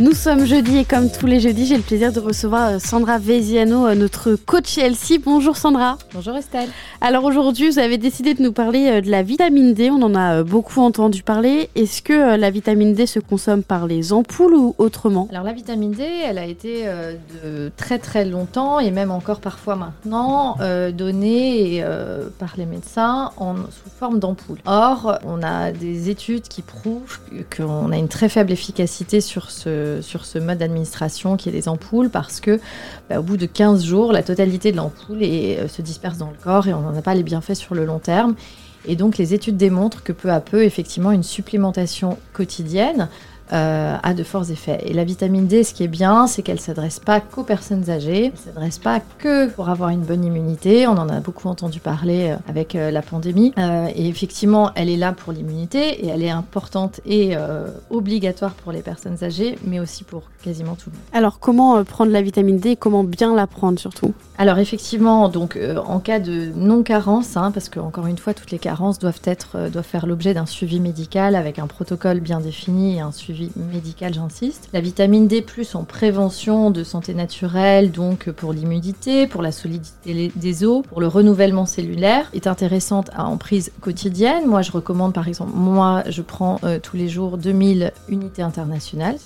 Nous sommes jeudi et comme tous les jeudis, j'ai le plaisir de recevoir euh, Sandra Veziano, euh, notre coach LC. Bonjour Sandra. Bonjour Estelle. Alors aujourd'hui, vous avez décidé de nous parler euh, de la vitamine D. On en a beaucoup entendu parler. Est-ce que la vitamine D se consomme par les ampoules ou autrement? Alors la vitamine D, elle a été de très très longtemps et même encore parfois maintenant donnée par les médecins en, sous forme d'ampoules. Or, on a des études qui prouvent qu'on a une très faible efficacité sur ce sur ce mode d'administration qui est les ampoules parce que bah, au bout de 15 jours, la totalité de l'ampoule euh, se disperse dans le corps et on n'en a pas les bienfaits sur le long terme. Et donc les études démontrent que peu à peu, effectivement, une supplémentation quotidienne euh, a de forts effets. Et la vitamine D, ce qui est bien, c'est qu'elle ne s'adresse pas qu'aux personnes âgées, elle ne s'adresse pas que pour avoir une bonne immunité. On en a beaucoup entendu parler euh, avec euh, la pandémie. et effectivement, elle est là pour l'immunité et elle est importante et obligatoire pour les personnes âgées, mais aussi pour quasiment tout le monde. Alors, comment prendre la vitamine D et comment bien la prendre surtout? Alors, effectivement, donc en cas de non-carence, hein, parce que encore une fois, toutes les carences doivent, être, doivent faire l'objet d'un suivi médical avec un protocole bien défini et un suivi médical, j'insiste. La vitamine D+, en prévention de santé naturelle, donc pour l'immunité, pour la solidité des os, pour le renouvellement cellulaire, est intéressante à en prise quotidienne. Moi, je recommande par exemple, moi, je prends euh, tous les jours 2000 unités internationales.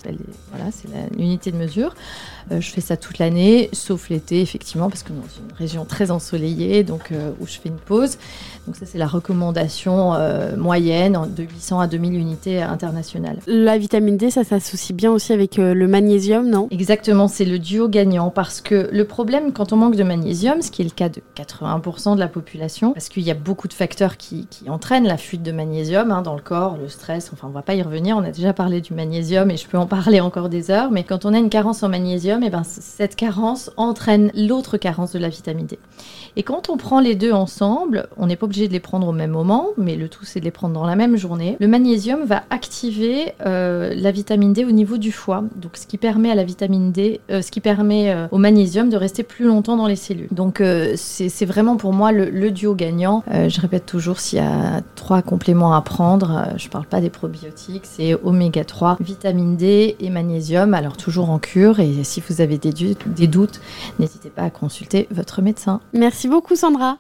Voilà, c'est l'unité de mesure. Euh, je fais ça toute l'année, sauf l'été, effectivement, parce que c'est une région très ensoleillée, donc euh, où je fais une pause. Donc ça, c'est la recommandation moyenne de 800 à 2000 unités internationales. La vitamine Ça s'associe bien aussi avec euh, le magnésium, non? Exactement, c'est le duo gagnant parce que le problème quand on manque de magnésium, ce qui est le cas de 80% de la population, parce qu'il y a beaucoup de facteurs qui, entraînent la fuite de magnésium hein, dans le corps, le stress, enfin on va pas y revenir, on a déjà parlé du magnésium et je peux en parler encore des heures, mais quand on a une carence en magnésium, et eh ben, cette carence entraîne l'autre carence de la vitamine D. Et quand on prend les deux ensemble, on n'est pas obligé de les prendre au même moment, mais le tout c'est de les prendre dans la même journée. Le magnésium va activer euh, la vitamine D au niveau du foie, donc ce qui permet à la vitamine D, euh, ce qui permet euh, au magnésium de rester plus longtemps dans les cellules. Donc c'est vraiment pour moi le, duo gagnant. je répète toujours s'il y a trois compléments à prendre, je parle pas des probiotiques, c'est oméga 3, vitamine D et magnésium. Alors toujours en cure et si vous avez des doutes, n'hésitez pas à consulter votre médecin. Merci beaucoup Sandra.